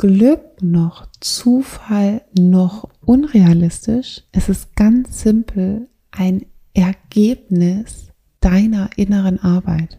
Glück noch Zufall noch unrealistisch. Es ist ganz simpel ein Ergebnis deiner inneren Arbeit.